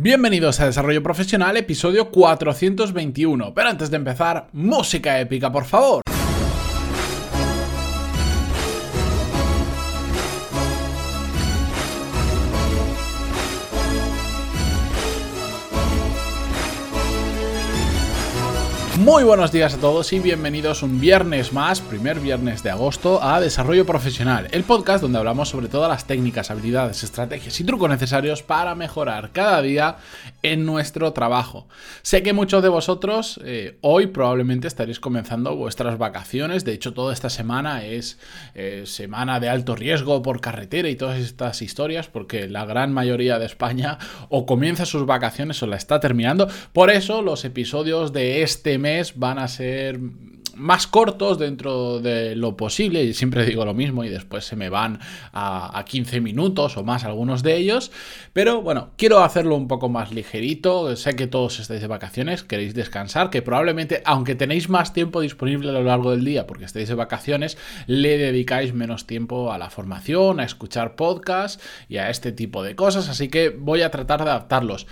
Bienvenidos a Desarrollo Profesional, episodio 421. Pero antes de empezar, música épica, por favor. Muy buenos días a todos y bienvenidos un viernes más, primer viernes de agosto, a Desarrollo Profesional, el podcast donde hablamos sobre todas las técnicas, habilidades, estrategias y trucos necesarios para mejorar cada día en nuestro trabajo. Sé que muchos de vosotros eh, hoy probablemente estaréis comenzando vuestras vacaciones, de hecho toda esta semana es eh, semana de alto riesgo por carretera y todas estas historias, porque la gran mayoría de España o comienza sus vacaciones o la está terminando, por eso los episodios de este mes van a ser más cortos dentro de lo posible, y siempre digo lo mismo y después se me van a, 15 minutos o más algunos de ellos, pero bueno, quiero hacerlo un poco más ligerito, sé que todos estáis de vacaciones, queréis descansar, que probablemente, aunque tenéis más tiempo disponible a lo largo del día porque estáis de vacaciones, le dedicáis menos tiempo a la formación, a escuchar podcasts y a este tipo de cosas, así que voy a tratar de adaptarlos.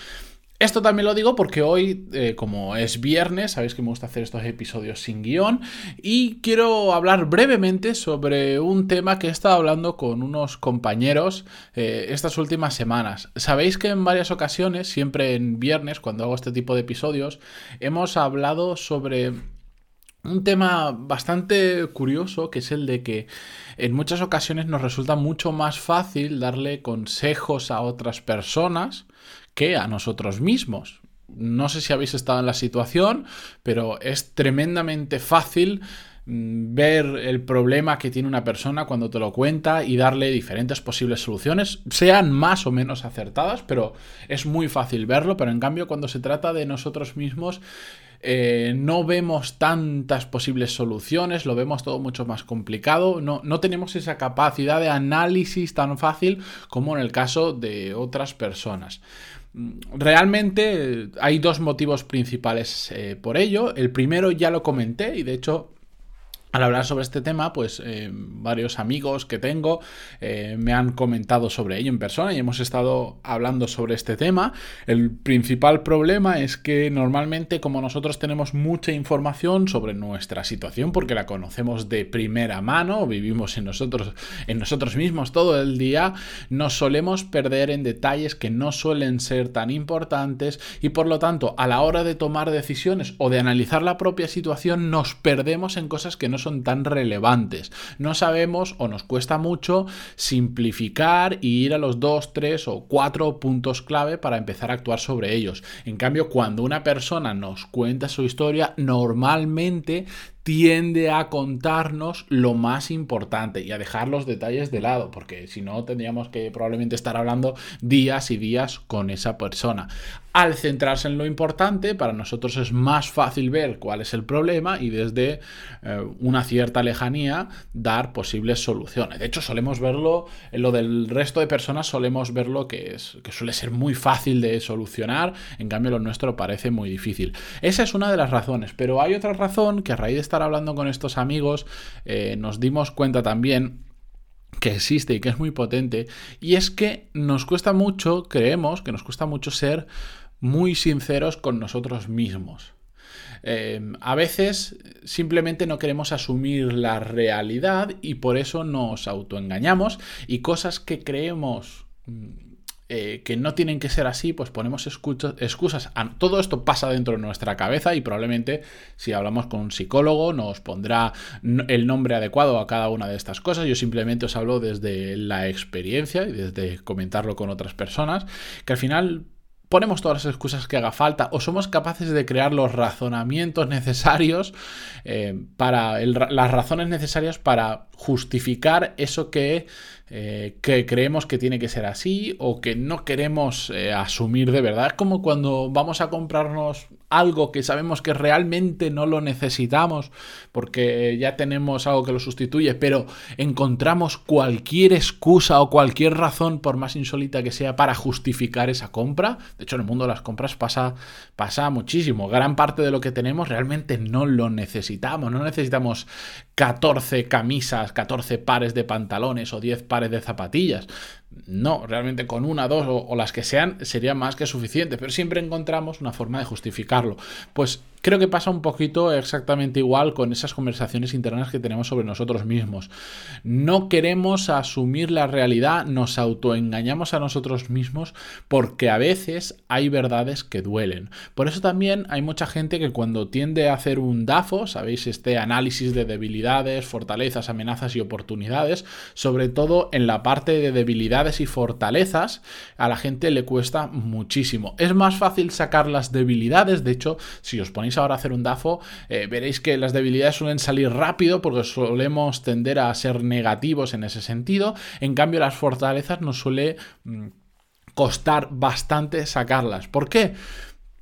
Esto también lo digo porque hoy, eh, como es viernes, sabéis que me gusta hacer estos episodios sin guion y quiero hablar brevemente sobre un tema que he estado hablando con unos compañeros eh, estas últimas semanas. Sabéis que en varias ocasiones, siempre en viernes, cuando hago este tipo de episodios, hemos hablado sobre un tema bastante curioso que es el de que en muchas ocasiones nos resulta mucho más fácil darle consejos a otras personas que a nosotros mismos. No sé si habéis estado en la situación, pero es tremendamente fácil mm, ver el problema que tiene una persona cuando te lo cuenta y darle diferentes posibles soluciones, sean más o menos acertadas, pero es muy fácil verlo, pero en cambio cuando se trata de nosotros mismos eh, no vemos tantas posibles soluciones, lo vemos todo mucho más complicado, no, no tenemos esa capacidad de análisis tan fácil como en el caso de otras personas. Realmente hay dos motivos principales eh, por ello. El primero ya lo comenté y de hecho al hablar sobre este tema, pues eh, varios amigos que tengo eh, me han comentado sobre ello en persona y hemos estado hablando sobre este tema. El principal problema es que normalmente como nosotros tenemos mucha información sobre nuestra situación porque la conocemos de primera mano, vivimos en nosotros, en nosotros mismos todo el día, nos solemos perder en detalles que no suelen ser tan importantes y por lo tanto a la hora de tomar decisiones o de analizar la propia situación nos perdemos en cosas que no son tan relevantes. No sabemos o nos cuesta mucho simplificar y ir a los dos, tres o cuatro puntos clave para empezar a actuar sobre ellos. En cambio, cuando una persona nos cuenta su historia, normalmente tiende a contarnos lo más importante y a dejar los detalles de lado, porque si no tendríamos que probablemente estar hablando días y días con esa persona. Al centrarse en lo importante, para nosotros es más fácil ver cuál es el problema y desde eh, una cierta lejanía dar posibles soluciones. De hecho, solemos verlo, en lo del resto de personas solemos verlo que, es, que suele ser muy fácil de solucionar, en cambio lo nuestro parece muy difícil. Esa es una de las razones, pero hay otra razón que a raíz de esta hablando con estos amigos, eh, nos dimos cuenta también que existe y que es muy potente, y es que nos cuesta mucho, creemos que nos cuesta mucho ser muy sinceros con nosotros mismos. Eh, a veces simplemente no queremos asumir la realidad y por eso nos autoengañamos y cosas que creemos mm, eh, que no tienen que ser así, pues ponemos excusas. Todo esto pasa dentro de nuestra cabeza y probablemente si hablamos con un psicólogo nos pondrá el nombre adecuado a cada una de estas cosas. Yo simplemente os hablo desde la experiencia y desde comentarlo con otras personas, que al final ponemos todas las excusas que haga falta o somos capaces de crear los razonamientos necesarios eh, para las razones necesarias para justificar eso que eh, que creemos que tiene que ser así o que no queremos eh, asumir de verdad. Es como cuando vamos a comprarnos algo que sabemos que realmente no lo necesitamos porque ya tenemos algo que lo sustituye, pero encontramos cualquier excusa o cualquier razón, por más insólita que sea, para justificar esa compra. De hecho, en el mundo de las compras pasa, pasa muchísimo. Gran parte de lo que tenemos realmente no lo necesitamos. No necesitamos 14 camisas, 14 pares de pantalones o 10 pares de zapatillas. No, realmente con una, dos o, las que sean sería más que suficiente, pero siempre encontramos una forma de justificarlo. Pues creo que pasa un poquito exactamente igual con esas conversaciones internas que tenemos sobre nosotros mismos. No queremos asumir la realidad, nos autoengañamos a nosotros mismos porque a veces hay verdades que duelen. Por eso también hay mucha gente que cuando tiende a hacer un DAFO, sabéis, este análisis de debilidades, fortalezas, amenazas y oportunidades, sobre todo en la parte de debilidades y fortalezas, a la gente le cuesta muchísimo. Es más fácil sacar las debilidades, de hecho, si os ponéis ahora hacer un DAFO, eh, veréis que las debilidades suelen salir rápido porque solemos tender a ser negativos en ese sentido. En cambio, las fortalezas nos suele mm, costar bastante sacarlas. ¿Por qué?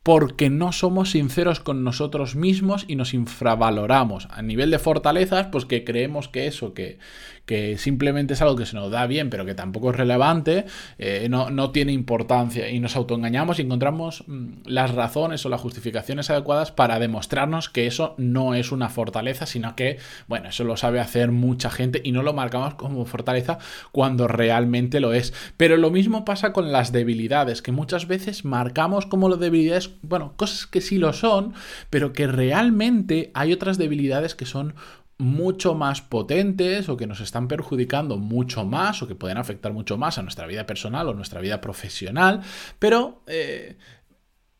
Porque no somos sinceros con nosotros mismos y nos infravaloramos. A nivel de fortalezas, pues que creemos que eso, que, que simplemente es algo que se nos da bien, pero que tampoco es relevante, eh, no, tiene importancia y nos autoengañamos y encontramos mm, las razones o las justificaciones adecuadas para demostrarnos que eso no es una fortaleza, sino que, bueno, eso lo sabe hacer mucha gente y no lo marcamos como fortaleza cuando realmente lo es. Pero lo mismo pasa con las debilidades, que muchas veces marcamos como las debilidades, bueno, cosas que sí lo son, pero que realmente hay otras debilidades que son mucho más potentes o que nos están perjudicando mucho más o que pueden afectar mucho más a nuestra vida personal o nuestra vida profesional, pero eh,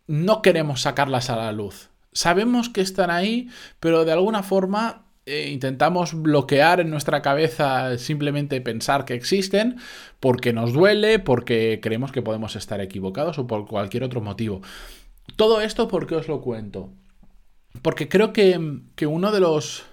no queremos sacarlas a la luz. Sabemos que están ahí, pero de alguna forma eh, intentamos bloquear en nuestra cabeza simplemente pensar que existen porque nos duele, porque creemos que podemos estar equivocados o por cualquier otro motivo. Todo esto, ¿por qué os lo cuento? Porque creo que, que uno de los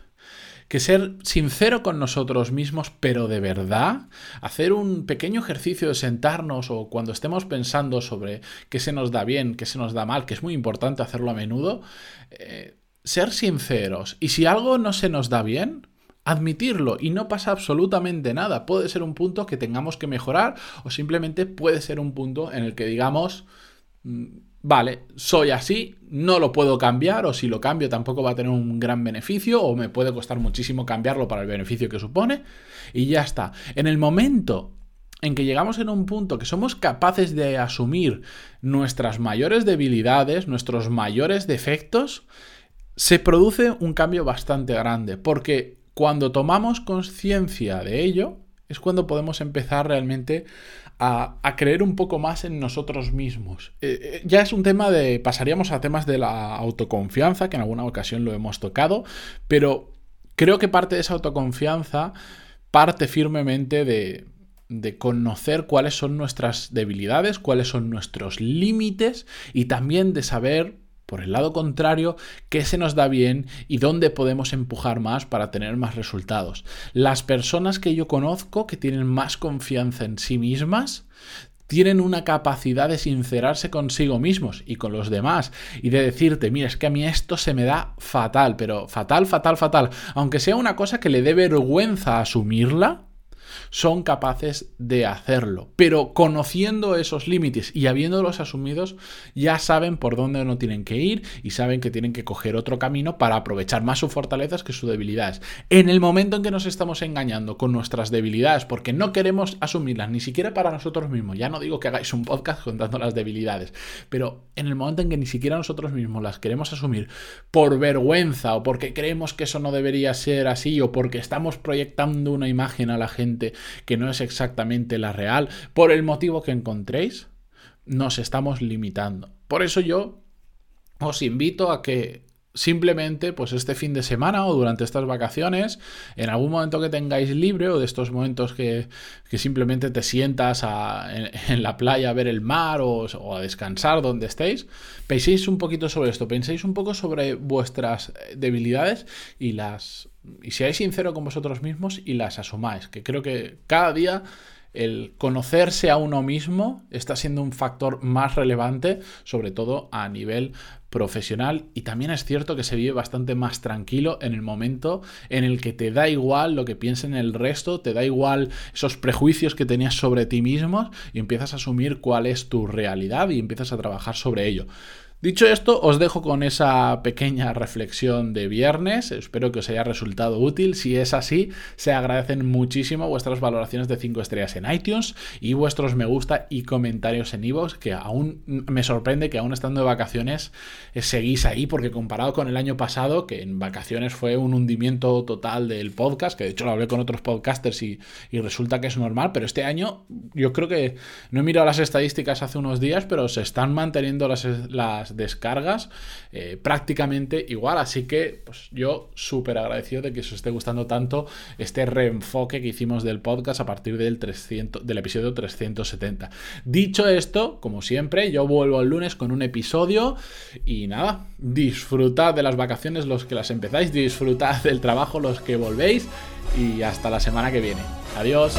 que ser sincero con nosotros mismos, pero de verdad, hacer un pequeño ejercicio de sentarnos o cuando estemos pensando sobre qué se nos da bien, qué se nos da mal, que es muy importante hacerlo a menudo, eh, ser sinceros. Y si algo no se nos da bien, admitirlo y no pasa absolutamente nada. Puede ser un punto que tengamos que mejorar o simplemente puede ser un punto en el que digamos mm, vale, soy así, no lo puedo cambiar o si lo cambio tampoco va a tener un gran beneficio o me puede costar muchísimo cambiarlo para el beneficio que supone y ya está. En el momento en que llegamos en un punto que somos capaces de asumir nuestras mayores debilidades, nuestros mayores defectos, se produce un cambio bastante grande, porque cuando tomamos conciencia de ello, es cuando podemos empezar realmente a, creer un poco más en nosotros mismos. Eh, eh, ya es un tema de, pasaríamos a temas de la autoconfianza, que en alguna ocasión lo hemos tocado, pero creo que parte de esa autoconfianza parte firmemente de, de conocer cuáles son nuestras debilidades, cuáles son nuestros límites y también de saber por el lado contrario, qué se nos da bien y dónde podemos empujar más para tener más resultados. Las personas que yo conozco que tienen más confianza en sí mismas, tienen una capacidad de sincerarse consigo mismos y con los demás y de decirte, mira, es que a mí esto se me da fatal, pero fatal, fatal, fatal, aunque sea una cosa que le dé vergüenza asumirla, son capaces de hacerlo. Pero conociendo esos límites y habiéndolos asumidos, ya saben por dónde no tienen que ir y saben que tienen que coger otro camino para aprovechar más sus fortalezas que sus debilidades. En el momento en que nos estamos engañando con nuestras debilidades, porque no queremos asumirlas ni siquiera para nosotros mismos, ya no digo que hagáis un podcast contando las debilidades, pero en el momento en que ni siquiera nosotros mismos las queremos asumir por vergüenza o porque creemos que eso no debería ser así o porque estamos proyectando una imagen a la gente que no es exactamente la real, por el motivo que encontréis, nos estamos limitando. Por eso yo os invito a que simplemente pues este fin de semana o durante estas vacaciones, en algún momento que tengáis libre o de estos momentos que, simplemente te sientas en, la playa a ver el mar o, o, a descansar donde estéis, penséis un poquito sobre esto, penséis un poco sobre vuestras debilidades y las y seáis sinceros con vosotros mismos y las asumáis, que creo que cada día el conocerse a uno mismo está siendo un factor más relevante, sobre todo a nivel profesional y también es cierto que se vive bastante más tranquilo en el momento en el que te da igual lo que piensen el resto, te da igual esos prejuicios que tenías sobre ti mismo y empiezas a asumir cuál es tu realidad y empiezas a trabajar sobre ello. Dicho esto, os dejo con esa pequeña reflexión de viernes. Espero que os haya resultado útil. Si es así, se agradecen muchísimo vuestras valoraciones de 5 estrellas en iTunes y vuestros me gusta y comentarios en iVoox, que aún me sorprende que aún estando de vacaciones eh, seguís ahí, porque comparado con el año pasado, que en vacaciones fue un hundimiento total del podcast, que de hecho lo hablé con otros podcasters y, resulta que es normal, pero este año yo creo que no he mirado las estadísticas hace unos días, pero se están manteniendo las, descargas eh, prácticamente igual. Así que pues, yo súper agradecido de que os esté gustando tanto este reenfoque que hicimos del podcast a partir del, 300, del episodio 370. Dicho esto, como siempre, yo vuelvo el lunes con un episodio y nada, disfrutad de las vacaciones los que las empezáis, disfrutad del trabajo los que volvéis y hasta la semana que viene. Adiós.